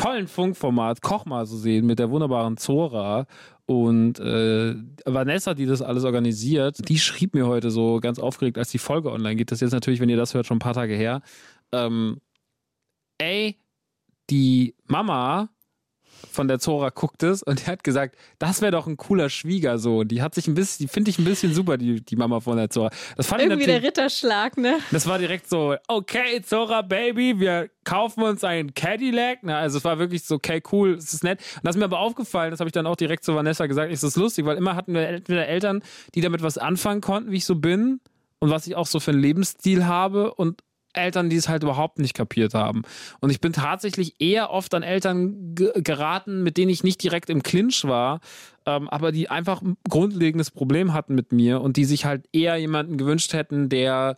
tollen Funkformat Koch mal so sehen mit der wunderbaren Zora und äh, Vanessa, die das alles organisiert, die schrieb mir heute so ganz aufgeregt, als die Folge online geht. Das ist jetzt natürlich, wenn ihr das hört, schon ein paar Tage her. Ähm, ey, die Mama von der Zora guckt es und die hat gesagt, das wäre doch ein cooler Schwiegersohn. Die hat sich ein bisschen, die finde ich ein bisschen super, die, die Mama von der Zora. Das fand Irgendwie ich der Ritterschlag, ne? das war direkt so, okay, Zora Baby, wir kaufen uns einen Cadillac. Na, also es war wirklich so, okay, cool, es ist nett. Und das ist mir aber aufgefallen, das habe ich dann auch direkt zu Vanessa gesagt, ist das lustig, weil immer hatten wir entweder Eltern, die damit was anfangen konnten, wie ich so bin und was ich auch so für einen Lebensstil habe und Eltern, die es halt überhaupt nicht kapiert haben. Und ich bin tatsächlich eher oft an Eltern ge geraten, mit denen ich nicht direkt im Clinch war, ähm, aber die einfach ein grundlegendes Problem hatten mit mir und die sich halt eher jemanden gewünscht hätten, der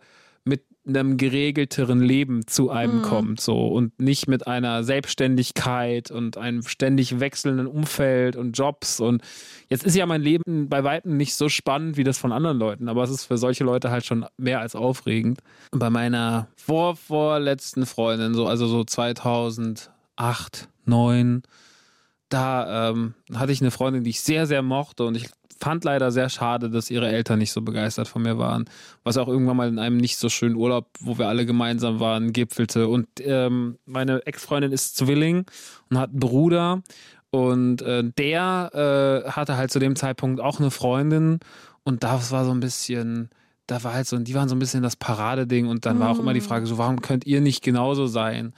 einem geregelteren Leben zu einem Mhm. kommt, so und nicht mit einer Selbstständigkeit und einem ständig wechselnden Umfeld und Jobs und jetzt ist ja mein Leben bei weitem nicht so spannend wie das von anderen Leuten, aber es ist für solche Leute halt schon mehr als aufregend. Und bei meiner vorvorletzten Freundin, so also so 2008, 2009, da ähm, hatte ich eine Freundin, die ich sehr, sehr mochte und ich fand leider sehr schade, dass ihre Eltern nicht so begeistert von mir waren. Was auch irgendwann mal in einem nicht so schönen Urlaub, wo wir alle gemeinsam waren, gipfelte. Und ähm, meine Ex-Freundin ist Zwilling und hat einen Bruder. Und äh, der äh, hatte halt zu dem Zeitpunkt auch eine Freundin. Und das war so ein bisschen, da war halt so, die waren so ein bisschen das Paradeding. Und dann war auch immer die Frage so, warum könnt ihr nicht genauso sein?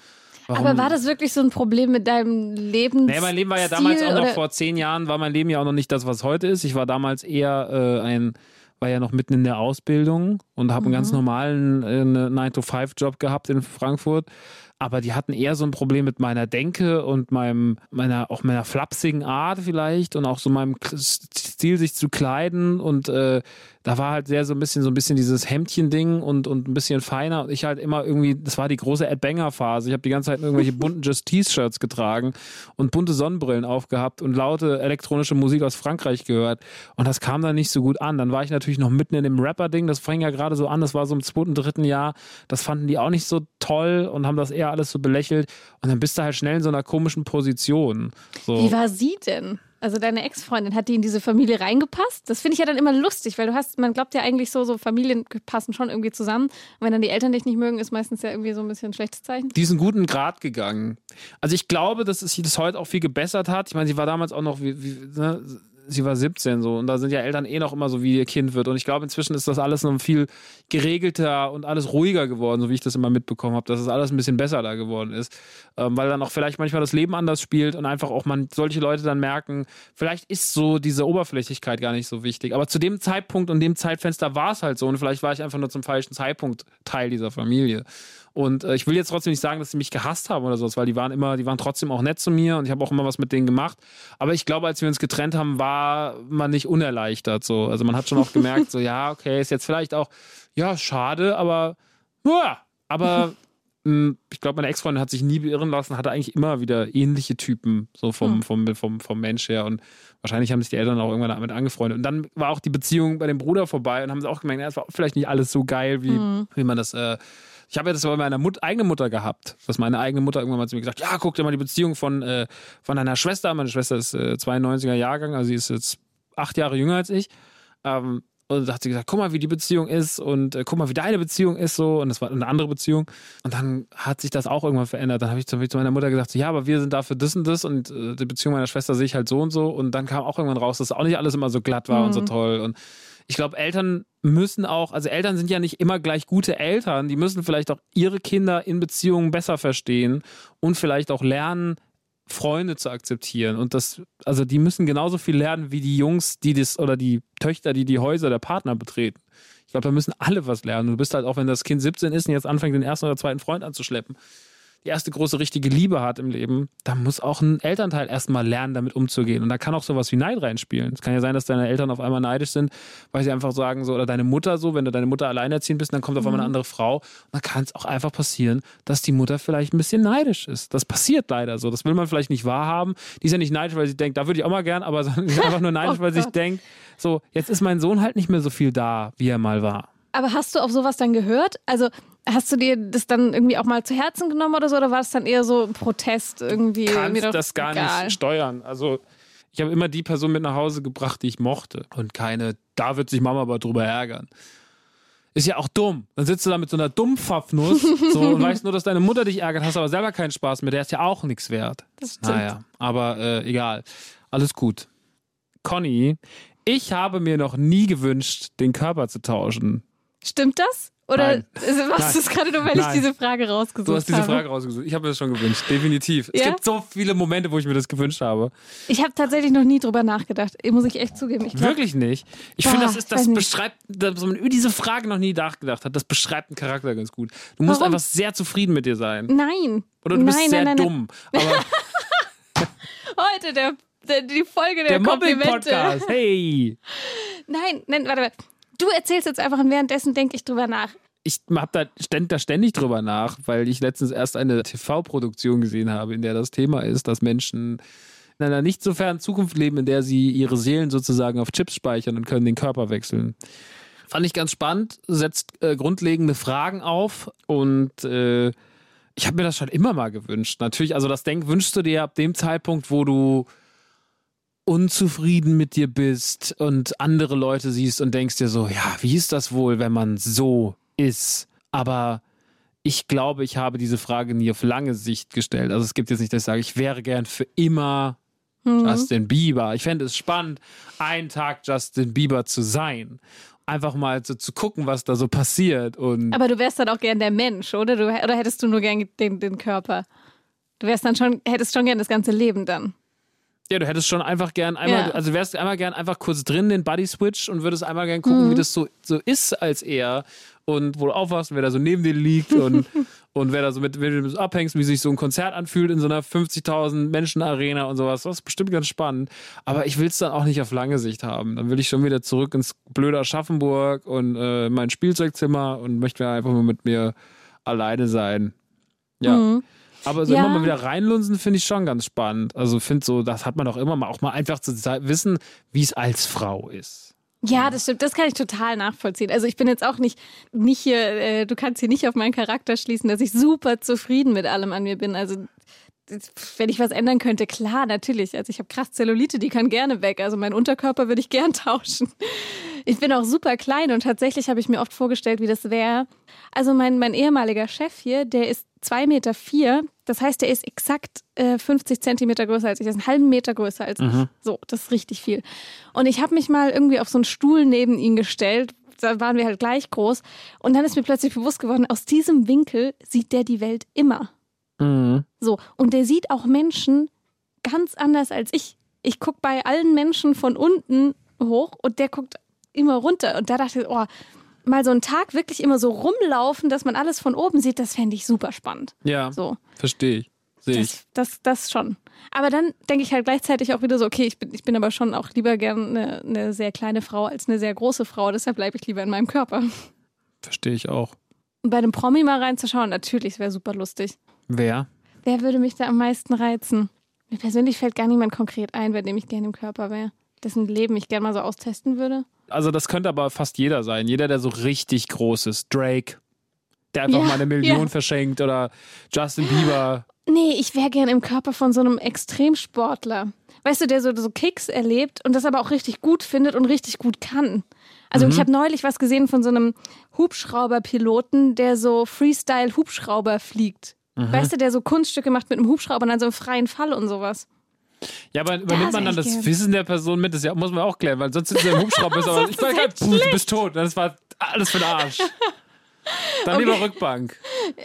Warum, Aber war das wirklich so ein Problem mit deinem Leben? Nee, mein Leben war ja damals auch noch oder? vor zehn Jahren, war mein Leben ja auch noch nicht das, was heute ist. Ich war damals eher äh, ein war ja noch mitten in der Ausbildung und habe einen ganz normalen äh, 9-to-5-Job gehabt in Frankfurt aber die hatten eher so ein Problem mit meiner Denke und meinem, meiner, auch meiner flapsigen Art vielleicht und auch so meinem Stil, sich zu kleiden und äh, da war halt sehr so ein bisschen so ein bisschen dieses Hemdchen-Ding und, und ein bisschen feiner. Und ich halt immer irgendwie, das war die große Ed Banger-Phase. Ich habe die ganze Zeit irgendwelche bunten Just-T-Shirts getragen und bunte Sonnenbrillen aufgehabt und laute elektronische Musik aus Frankreich gehört. Und das kam dann nicht so gut an. Dann war ich natürlich noch mitten in dem Rapper-Ding. Das fing ja gerade so an. Das war so im zweiten, dritten Jahr. Das fanden die auch nicht so toll und haben das eher alles so belächelt. Und dann bist du halt schnell in so einer komischen Position. So. Wie war sie denn? Also deine Ex-Freundin, hat die in diese Familie reingepasst? Das finde ich ja dann immer lustig, weil du hast, man glaubt ja eigentlich so, so Familien passen schon irgendwie zusammen. Und wenn dann die Eltern dich nicht mögen, ist meistens ja irgendwie so ein bisschen ein schlechtes Zeichen. Diesen guten Grad gegangen. Also ich glaube, dass es sich das heute auch viel gebessert hat. Ich meine, sie war damals auch noch wie, wie ne, sie war 17 so und da sind ja Eltern eh noch immer so, wie ihr Kind wird. Und ich glaube, inzwischen ist das alles noch viel geregelter und alles ruhiger geworden, so wie ich das immer mitbekommen habe, dass es alles ein bisschen besser da geworden ist. Ähm, weil dann auch vielleicht manchmal das Leben anders spielt und einfach auch man solche Leute dann merken, vielleicht ist so diese Oberflächlichkeit gar nicht so wichtig. Aber zu dem Zeitpunkt und dem Zeitfenster war es halt so und vielleicht war ich einfach nur zum falschen Zeitpunkt Teil dieser Familie. Und äh, ich will jetzt trotzdem nicht sagen, dass sie mich gehasst haben oder sowas, weil die waren immer, die waren trotzdem auch nett zu mir und ich habe auch immer was mit denen gemacht. Aber ich glaube, als wir uns getrennt haben, war man nicht unerleichtert. So. Also man hat schon auch gemerkt, so ja, okay, ist jetzt vielleicht auch, ja, schade, aber ja, aber hm, ich glaube, meine Ex-Freundin hat sich nie beirren lassen, hatte eigentlich immer wieder ähnliche Typen, so vom, vom, vom, vom Mensch her. Und wahrscheinlich haben sich die Eltern auch irgendwann damit angefreundet. Und dann war auch die Beziehung bei dem Bruder vorbei und haben sie auch gemerkt, ja, es war vielleicht nicht alles so geil, wie, Mhm. wie man das. Äh, ich habe ja das bei meiner Mut eigenen Mutter gehabt, dass meine eigene Mutter irgendwann mal zu mir gesagt ja, guck dir mal die Beziehung von, äh, von deiner Schwester an. Meine Schwester ist äh, 92er Jahrgang, also sie ist jetzt acht Jahre jünger als ich. Ähm, und da hat sie gesagt, guck mal, wie die Beziehung ist und äh, guck mal, wie deine Beziehung ist so. Und das war eine andere Beziehung. Und dann hat sich das auch irgendwann verändert. Dann habe ich, zu- hab ich zu meiner Mutter gesagt, so, ja, aber wir sind dafür das und das und äh, die Beziehung meiner Schwester sehe ich halt so und so. Und dann kam auch irgendwann raus, dass auch nicht alles immer so glatt war und so toll. Und ich glaube, Eltern müssen auch, also Eltern sind ja nicht immer gleich gute Eltern. Die müssen vielleicht auch ihre Kinder in Beziehungen besser verstehen und vielleicht auch lernen, Freunde zu akzeptieren. Und das, also die müssen genauso viel lernen wie die Jungs, die das, oder die Töchter, die die Häuser der Partner betreten. Ich glaube, da müssen alle was lernen. Du bist halt auch, wenn das Kind 17 ist und jetzt anfängt, den ersten oder zweiten Freund anzuschleppen, die erste große richtige Liebe hat im Leben, da muss auch ein Elternteil erstmal lernen, damit umzugehen. Und da kann auch sowas wie Neid reinspielen. Es kann ja sein, dass deine Eltern auf einmal neidisch sind, weil sie einfach sagen so, oder deine Mutter so, wenn du deine Mutter alleinerziehend bist, dann kommt auf einmal eine andere Frau. Und dann kann es auch einfach passieren, dass die Mutter vielleicht ein bisschen neidisch ist. Das passiert leider so. Das will man vielleicht nicht wahrhaben. Die ist ja nicht neidisch, weil sie denkt, da würde ich auch mal gern, aber sie ist einfach nur neidisch, Oh weil sie sich denkt, so, jetzt ist mein Sohn halt nicht mehr so viel da, wie er mal war. Aber hast du auf sowas dann gehört? Also hast du dir das dann irgendwie auch mal zu Herzen genommen oder so? Oder war es dann eher so ein Protest irgendwie? kannst Mir doch das gar egal. nicht steuern. Also ich habe immer die Person mit nach Hause gebracht, die ich mochte. Und keine, da wird sich Mama aber drüber ärgern. Ist ja auch dumm. Dann sitzt du da mit so einer Dummpfaffnuss so, und weißt nur, dass deine Mutter dich ärgert, hast aber selber keinen Spaß mehr. Der ist ja auch nichts wert. Das stimmt. Naja, aber äh, egal. Alles gut. Conny, ich habe mir noch nie gewünscht, den Körper zu tauschen. Stimmt das? Oder Nein. machst du es gerade nur, weil Nein. ich diese Frage rausgesucht Du hast diese habe? Frage rausgesucht. Ich habe mir das schon gewünscht, definitiv. Es Ja? gibt so viele Momente, wo ich mir das gewünscht habe. Ich habe tatsächlich noch nie drüber nachgedacht. Muss ich echt zugeben. Ich glaub, Wirklich nicht. Ich finde, das ist, das beschreibt, dass man über diese Frage noch nie nachgedacht hat. Das beschreibt einen Charakter ganz gut. Du musst Warum? einfach sehr zufrieden mit dir sein. Nein. Oder du nein, bist sehr nein, dumm. Heute der, der, die Folge der, der Komplimente. Hey. Nein, nein, warte mal. Du erzählst jetzt einfach und währenddessen denke ich drüber nach. Ich hab da, ständ, da ständig drüber nach, weil ich letztens erst eine TV-Produktion gesehen habe, in der das Thema ist, dass Menschen in einer nicht so fernen Zukunft leben, in der sie ihre Seelen sozusagen auf Chips speichern und können den Körper wechseln. Fand ich ganz spannend, setzt äh, grundlegende Fragen auf und äh, ich habe mir das schon immer mal gewünscht. Natürlich, also das Denk wünschst du dir ab dem Zeitpunkt, wo du unzufrieden mit dir bist und andere Leute siehst und denkst dir so, ja, wie ist das wohl, wenn man so ist? Aber ich glaube, ich habe diese Frage nie auf lange Sicht gestellt. Also es gibt jetzt nicht, dass ich sage, ich wäre gern für immer Justin Bieber. Ich fände es spannend, einen Tag Justin Bieber zu sein. Einfach mal so zu gucken, was da so passiert. Und Aber du wärst dann auch gern der Mensch, oder? Du, oder hättest du nur gern den, den Körper? Du wärst dann schon, hättest schon gern das ganze Leben dann. Ja, du hättest schon einfach gern einmal, Ja. also wärst einmal gern einfach kurz drin, den Buddy Switch und würdest einmal gern gucken, Mhm. wie das so, so ist als er und wo du aufwachst, wer da so neben dir liegt und, und wer da so mit, wenn du so abhängst, wie sich so ein Konzert anfühlt in so einer 50.000 Menschen Arena und sowas. Das ist bestimmt ganz spannend. Aber ich will es dann auch nicht auf lange Sicht haben. Dann will ich schon wieder zurück ins blöde Aschaffenburg und äh, mein Spielzeugzimmer und möchte einfach mal mit mir alleine sein. Ja. Mhm. Aber so Ja. immer mal wieder reinlunsen finde ich schon ganz spannend. Also finde so, das hat man doch immer mal auch mal einfach zu wissen, wie es als Frau ist. Ja, das stimmt. Das kann ich total nachvollziehen. Also ich bin jetzt auch nicht, nicht hier, äh, du kannst hier nicht auf meinen Charakter schließen, dass ich super zufrieden mit allem an mir bin. Also wenn ich was ändern könnte, klar, natürlich. Also ich habe krass Zellulite, die kann gerne weg. Also meinen Unterkörper würde ich gern tauschen. Ich bin auch super klein und tatsächlich habe ich mir oft vorgestellt, wie das wäre. Also mein, mein ehemaliger Chef hier, der ist zwei Meter. vier. Das heißt, der ist exakt äh, 50 Zentimeter größer als ich. Der ist einen halben Meter größer als ich. So, das ist richtig viel. Und ich habe mich mal irgendwie auf so einen Stuhl neben ihn gestellt. Da waren wir halt gleich groß. Und dann ist mir plötzlich bewusst geworden, aus diesem Winkel sieht der die Welt immer. So, und der sieht auch Menschen ganz anders als ich. Ich gucke bei allen Menschen von unten hoch und der guckt immer runter. Und da dachte ich, oh, mal so einen Tag wirklich immer so rumlaufen, dass man alles von oben sieht, das fände ich super spannend. Ja, So, verstehe ich. Sehe ich. das, das, das schon. Aber dann denke ich halt gleichzeitig auch wieder so, okay, ich bin, ich bin aber schon auch lieber gern eine, eine sehr kleine Frau als eine sehr große Frau. Deshalb bleibe ich lieber in meinem Körper. Verstehe ich auch. Und bei einem Promi mal reinzuschauen, natürlich, es wäre super lustig. Wer? Wer würde mich da am meisten reizen? Mir persönlich fällt gar niemand konkret ein, bei dem ich gerne im Körper wäre. Dessen Leben ich gerne mal so austesten würde. Also das könnte aber fast jeder sein. Jeder, der so richtig groß ist. Drake, der einfach Ja, mal eine Million ja. verschenkt oder Justin Bieber. Nee, ich wäre gern im Körper von so einem Extremsportler. Weißt du, der so, so Kicks erlebt und das aber auch richtig gut findet und richtig gut kann. Also ich habe neulich was gesehen von so einem Hubschrauberpiloten, der so Freestyle-Hubschrauber fliegt. Weißt du, der so Kunststücke macht mit einem Hubschrauber und dann so im freien Fall und sowas. Ja, aber übernimmt man dann das gern. Wissen der Person mit? Das ja, muss man auch klären, weil sonst sitzt du im Hubschrauber bist, aber ich war grad, du bist tot. Das war alles für den Arsch. Dann lieber Rückbank.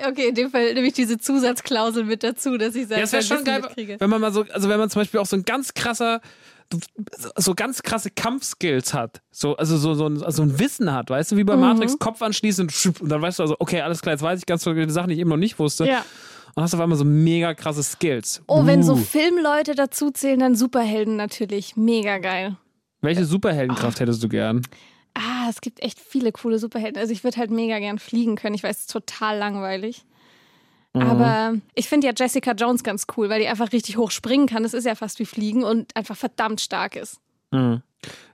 Okay, in dem Fall nehme ich diese Zusatzklausel mit dazu, dass ich Ja, sage, es wäre schon geil, wenn man mal so, also wenn man zum Beispiel auch so ein ganz krasser, so ganz krasse Kampfskills hat, so, also so, so, ein, also ein Wissen hat, weißt du, wie bei Mhm. Matrix, Kopf anschließen und, dann weißt du also, okay, alles klar, jetzt weiß ich ganz viele Sachen, die ich eben noch nicht wusste. Ja. Und hast auf einmal so mega krasse Skills. Oh, wenn so Uh. Filmleute dazu zählen, dann Superhelden natürlich. Mega geil. Welche Superheldenkraft hättest du gern? Ah, es gibt echt viele coole Superhelden. Also ich würde halt mega gern fliegen können. Ich weiß, es ist total langweilig. Mhm. Aber ich finde ja Jessica Jones ganz cool, weil die einfach richtig hoch springen kann. Das ist ja fast wie Fliegen und einfach verdammt stark ist.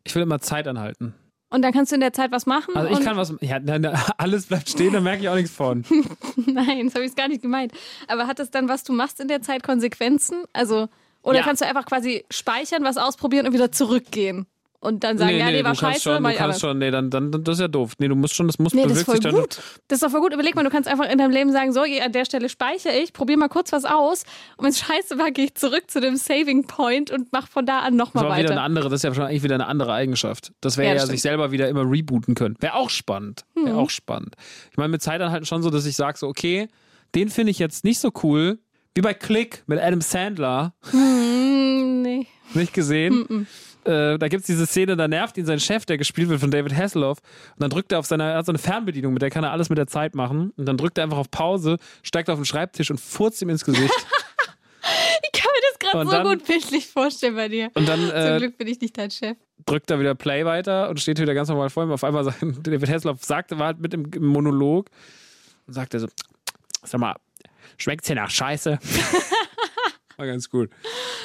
Ich will immer Zeit anhalten. Und dann kannst du in der Zeit was machen. Also ich kann was, ja, alles bleibt stehen, da merke ich auch nichts von. Nein, das habe ich gar nicht gemeint. Aber hat das dann, was du machst in der Zeit, Konsequenzen? Also, oder Ja. kannst du einfach quasi speichern, was ausprobieren und wieder zurückgehen? Und dann sagen, ja, nee, war du kannst scheiße, schon, du kannst schon, nee, dann, dann, das ist ja doof. Nee, du musst schon, das muss Nee, das ist voll sich dann. gut. Das ist doch voll gut. Überleg mal, du kannst einfach in deinem Leben sagen, so, an der Stelle speichere ich, probier mal kurz was aus. Und wenn es scheiße war, gehe ich zurück zu dem Saving Point und mach von da an nochmal war wieder eine weiter. andere, das ist ja schon eigentlich wieder eine andere Eigenschaft. Das wäre Ja, ja, das sich selber wieder immer rebooten können. Wäre auch spannend. Wäre Mhm. auch spannend. Ich meine, mit Zeit dann halt schon so, dass ich sage so, okay, den finde ich jetzt nicht so cool. Wie bei Click mit Adam Sandler. Hm, nee. Nicht gesehen? Äh, da gibt es diese Szene, da nervt ihn sein Chef, der gespielt wird von David Hasselhoff. Und dann drückt er auf seine, er hat so eine Fernbedienung, mit der kann er alles mit der Zeit machen. Und dann drückt er einfach auf Pause, steigt auf den Schreibtisch und furzt ihm ins Gesicht. Ich kann mir das gerade so dann- gut bildlich vorstellen bei dir. Und dann Zum äh, Glück bin ich nicht dein Chef. drückt er wieder Play weiter und steht wieder ganz normal vor ihm. Auf einmal sagt David Hasselhoff sagte, war halt mit im, im Monolog und sagte so, sag mal, schmeckt's hier nach Scheiße? War ganz gut.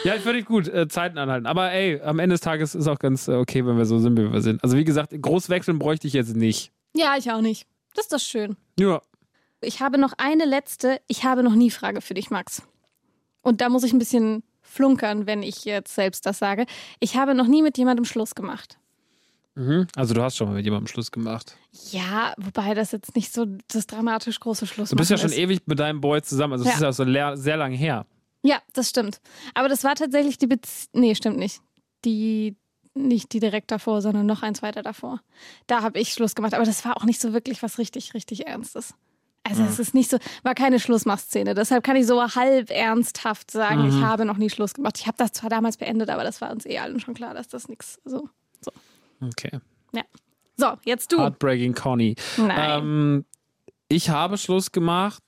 Ja, ich finde gut, äh, Zeiten anhalten. Aber ey, am Ende des Tages ist auch ganz äh, okay, wenn wir so sind, wie wir sind. Also wie gesagt, groß wechseln bräuchte ich jetzt nicht. Ja, ich auch nicht. Das ist doch schön. Ja. Ich habe noch eine letzte, ich habe noch nie Frage für dich, Max. Und da muss ich ein bisschen flunkern, wenn ich jetzt selbst das sage. Ich habe noch nie mit jemandem Schluss gemacht. Mhm. Also du hast schon mal mit jemandem Schluss gemacht. Ja, wobei das jetzt nicht so das dramatisch große Schluss Du bist ja schon ist. ewig mit deinem Boy zusammen. Also es Ja. ist ja so sehr lang her. Ja, das stimmt. Aber das war tatsächlich die Beziehung. Nee, stimmt nicht. Die, nicht die direkt davor, sondern noch eins weiter davor. Da habe ich Schluss gemacht. Aber das war auch nicht so wirklich was richtig, richtig Ernstes. Also es ist nicht so, war keine Schlussmachszene. Deshalb kann ich so halb ernsthaft sagen, ich habe noch nie Schluss gemacht. Ich habe das zwar damals beendet, aber das war uns eh allen schon klar, dass das nichts so. Okay. Ja. So, jetzt du. Heartbreaking Conny. Nein. Ähm, ich habe Schluss gemacht,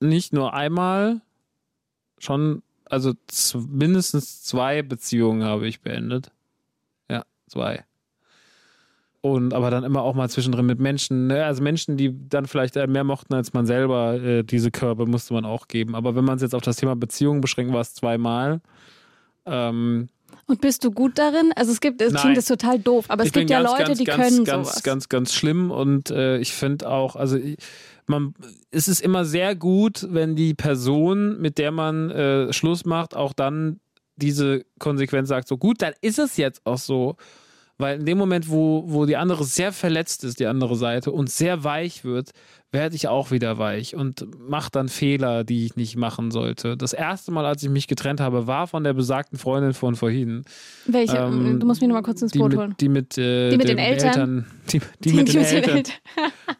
nicht nur einmal, schon, also mindestens zwei Beziehungen habe ich beendet. Ja, zwei. Und aber dann immer auch mal zwischendrin mit Menschen, ne? also Menschen, die dann vielleicht mehr mochten als man selber, äh, diese Körbe musste man auch geben. Aber wenn man es jetzt auf das Thema Beziehungen beschränkt, war es zweimal. Ähm, Und bist du gut darin? Also es gibt, es Nein. klingt das total doof, aber es ich bin gibt ja ganz, Leute, ganz, die ganz, können ganz, sowas. ganz, ganz schlimm und äh, ich finde auch, also ich, man, es ist immer sehr gut, wenn die Person, mit der man äh, Schluss macht, auch dann diese Konsequenz sagt, so gut, dann ist es jetzt auch so. Weil in dem Moment, wo, wo die andere sehr verletzt ist, die andere Seite, und sehr weich wird, werde ich auch wieder weich und mache dann Fehler, die ich nicht machen sollte. Das erste Mal, als ich mich getrennt habe, war von der besagten Freundin von vorhin. Welche? Ähm, du musst mich noch mal kurz ins Die Boot holen. die mit, äh, Die mit den Eltern? die, die, mit den Eltern. Eltern.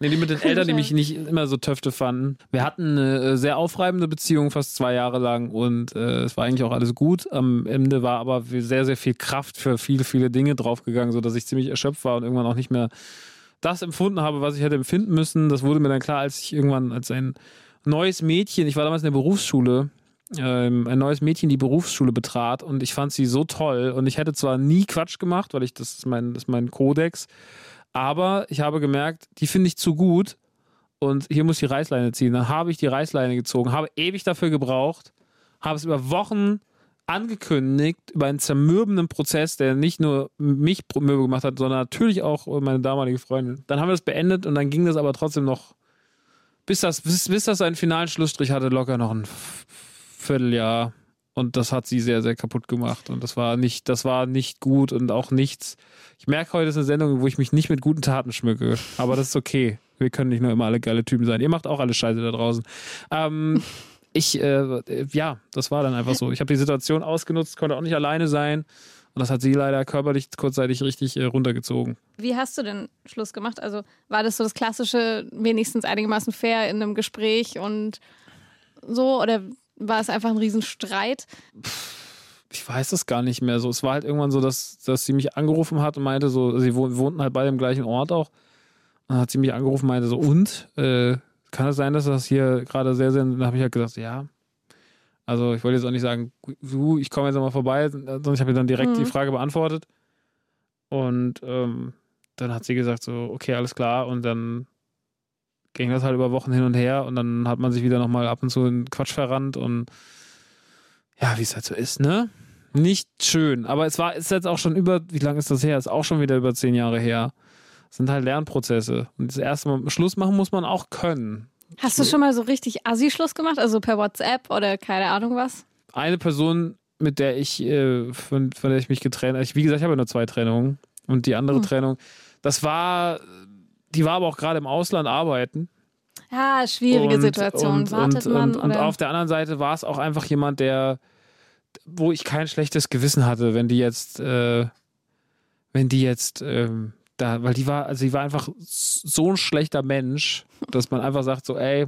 Nee, die mit den Eltern, die mich nicht immer so töfte fanden. Wir hatten eine äh, sehr aufreibende Beziehung, fast zwei Jahre lang und äh, es war eigentlich auch alles gut. Am Ende war aber sehr, sehr viel Kraft für viele, viele Dinge draufgegangen, sodass ich ziemlich erschöpft war und irgendwann auch nicht mehr das empfunden habe, was ich hätte empfinden müssen. Das wurde mir dann klar, als ich irgendwann als ein neues Mädchen, ich war damals in der Berufsschule, ähm, ein neues Mädchen die Berufsschule betrat und ich fand sie so toll und ich hätte zwar nie Quatsch gemacht, weil ich das ist mein, das ist mein Kodex, aber ich habe gemerkt, die finde ich zu gut und hier muss ich die Reißleine ziehen. Dann habe ich die Reißleine gezogen, habe ewig dafür gebraucht, habe es über Wochen angekündigt, über einen zermürbenden Prozess, der nicht nur mich mürbe gemacht hat, sondern natürlich auch meine damalige Freundin. Dann haben wir das beendet und dann ging das aber trotzdem noch, bis das, bis, bis das einen finalen Schlussstrich hatte, locker noch ein Vierteljahr. Und das hat sie sehr, sehr kaputt gemacht. Und das war nicht, das war nicht gut und auch nichts. Ich merke heute, ist eine Sendung, wo ich mich nicht mit guten Taten schmücke. Aber das ist okay. Wir können nicht nur immer alle geile Typen sein. Ihr macht auch alle Scheiße da draußen. Ähm, ich, äh, ja, das war dann einfach so. Ich habe die Situation ausgenutzt, konnte auch nicht alleine sein. Und das hat sie leider körperlich kurzzeitig richtig äh, runtergezogen. Wie hast du denn Schluss gemacht? Also war das so das klassische, wenigstens einigermaßen fair in einem Gespräch und so? Oder war es einfach ein Riesenstreit? ich weiß es gar nicht mehr so. Es war halt irgendwann so, dass, dass sie mich angerufen hat und meinte so, sie wohn- wohnten halt beide im gleichen Ort auch. Und dann hat sie mich angerufen und meinte so, und? Äh, kann es sein, dass das hier gerade sehr, sehr, dann habe ich halt gesagt, ja. Also ich wollte jetzt auch nicht sagen, du, ich komme jetzt mal vorbei, sondern ich habe ihr dann direkt die Frage beantwortet. Und ähm, dann hat sie gesagt so, okay, alles klar. Und dann ging das halt über Wochen hin und her und dann hat man sich wieder nochmal ab und zu in Quatsch verrannt und ja, wie es halt so ist, ne? Nicht schön, aber es war, ist jetzt auch schon über, wie lange ist das her? Ist auch schon wieder über zehn Jahre her. Sind halt Lernprozesse. Und das erste Mal Schluss machen muss man auch können. Hast du schon mal so richtig Assi-Schluss gemacht? Also per WhatsApp oder keine Ahnung was? Eine Person, mit der ich, äh, von, von der ich mich getrennt habe, ich, wie gesagt, ich habe ja nur zwei Trennungen. Und die andere Trennung, das war, die war aber auch gerade im Ausland arbeiten. Ja, schwierige Und- Situation. Und, Wartet und, man und, auf der anderen Seite war es auch einfach jemand, der, wo ich kein schlechtes Gewissen hatte, wenn die jetzt, äh, wenn die jetzt ähm, da, weil die war, also die war einfach so ein schlechter Mensch, dass man einfach sagt so, ey,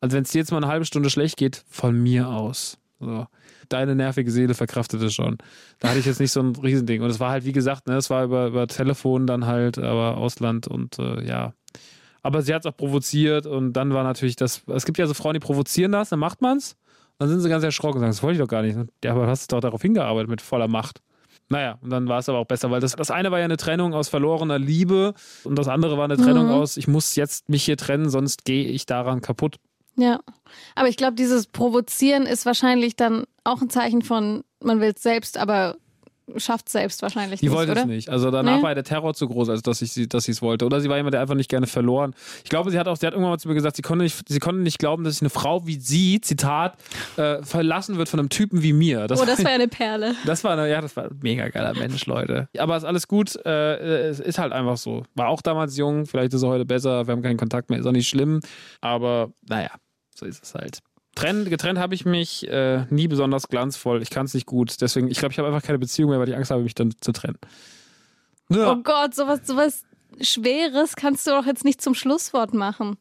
also wenn es dir jetzt mal eine halbe Stunde schlecht geht, von mir aus. So. Deine nervige Seele verkraftet es schon. Da hatte ich jetzt nicht so ein Riesending. Und es war halt, wie gesagt, ne, es war über, über Telefon dann halt, aber Ausland und äh, ja. Aber sie hat es auch provoziert und dann war natürlich das, es gibt ja so Frauen, die provozieren das, dann macht man's. Dann sind sie ganz erschrocken und sagen, das wollte ich doch gar nicht. Ja, aber du hast doch darauf hingearbeitet mit voller Macht. Naja, und dann war es aber auch besser, weil das, das eine war ja eine Trennung aus verlorener Liebe und das andere war eine Trennung aus, ich muss jetzt mich hier trennen, sonst gehe ich daran kaputt. Ja. Aber ich glaube, dieses Provozieren ist wahrscheinlich dann auch ein Zeichen von, man will es selbst, aber schafft es selbst wahrscheinlich Die nicht, wollte oder? es nicht. Also danach Nee? war der Terror zu groß, als dass ich sie, dass sie es wollte. Oder sie war jemand, der einfach nicht gerne verloren. Ich glaube, sie hat auch, sie hat irgendwann mal zu mir gesagt, sie konnte nicht, sie konnte nicht glauben, dass sich eine Frau wie sie, Zitat, äh, verlassen wird von einem Typen wie mir. Das Oh, das war ja eine Perle. Das war, eine- ja, das war ein mega geiler Mensch, Leute. Aber ist alles gut. Äh, es ist halt einfach so. War auch damals jung, vielleicht ist er heute besser. Wir haben keinen Kontakt mehr, ist auch nicht schlimm. Aber naja, so ist es halt. Trennt, getrennt habe ich mich äh, nie besonders glanzvoll. Ich kann es nicht gut. Deswegen, ich glaube, ich habe einfach keine Beziehung mehr, weil ich Angst habe, mich dann zu trennen. Ja. Oh Gott, sowas, sowas Schweres kannst du doch jetzt nicht zum Schlusswort machen.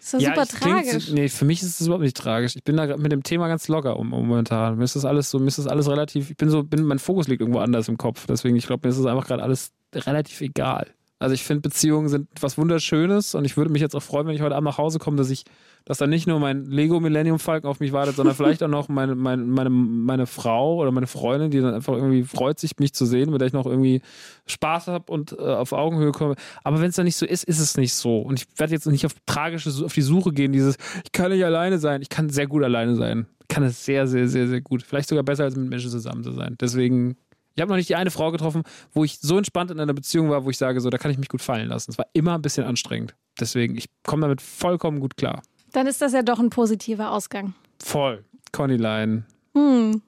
Das ist Ja, super klingt- tragisch. nee, für mich ist es überhaupt nicht tragisch. Ich bin da mit dem Thema ganz locker um, um momentan. Mir ist das alles so, mir ist das alles relativ, ich bin so, bin, mein Fokus liegt irgendwo anders im Kopf. Deswegen, ich glaube, mir ist es einfach gerade alles relativ egal. Also ich finde, Beziehungen sind was Wunderschönes und ich würde mich jetzt auch freuen, wenn ich heute Abend nach Hause komme, dass ich, dass dann nicht nur mein Lego Millennium Falken auf mich wartet, sondern vielleicht auch noch meine, meine, meine, meine Frau oder meine Freundin, die dann einfach irgendwie freut sich, mich zu sehen, mit der ich noch irgendwie Spaß habe und äh, auf Augenhöhe komme. Aber wenn es dann nicht so ist, ist es nicht so. Und ich werde jetzt nicht auf tragische, auf die Suche gehen, dieses, ich kann nicht alleine sein. Ich kann sehr gut alleine sein. Ich kann es sehr, sehr, sehr, sehr gut. Vielleicht sogar besser als mit Menschen zusammen zu sein. Deswegen, ich habe noch nicht die eine Frau getroffen, wo ich so entspannt in einer Beziehung war, wo ich sage, so, da kann ich mich gut fallen lassen. Es war immer ein bisschen anstrengend. Deswegen, ich komme damit vollkommen gut klar. Dann ist das ja doch ein positiver Ausgang. Voll. Connyline. Hm.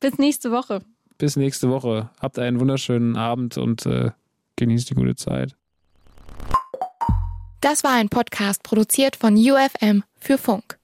Bis nächste Woche. Bis nächste Woche. Habt einen wunderschönen Abend und äh, genießt die gute Zeit. Das war ein Podcast produziert von UFM für Funk.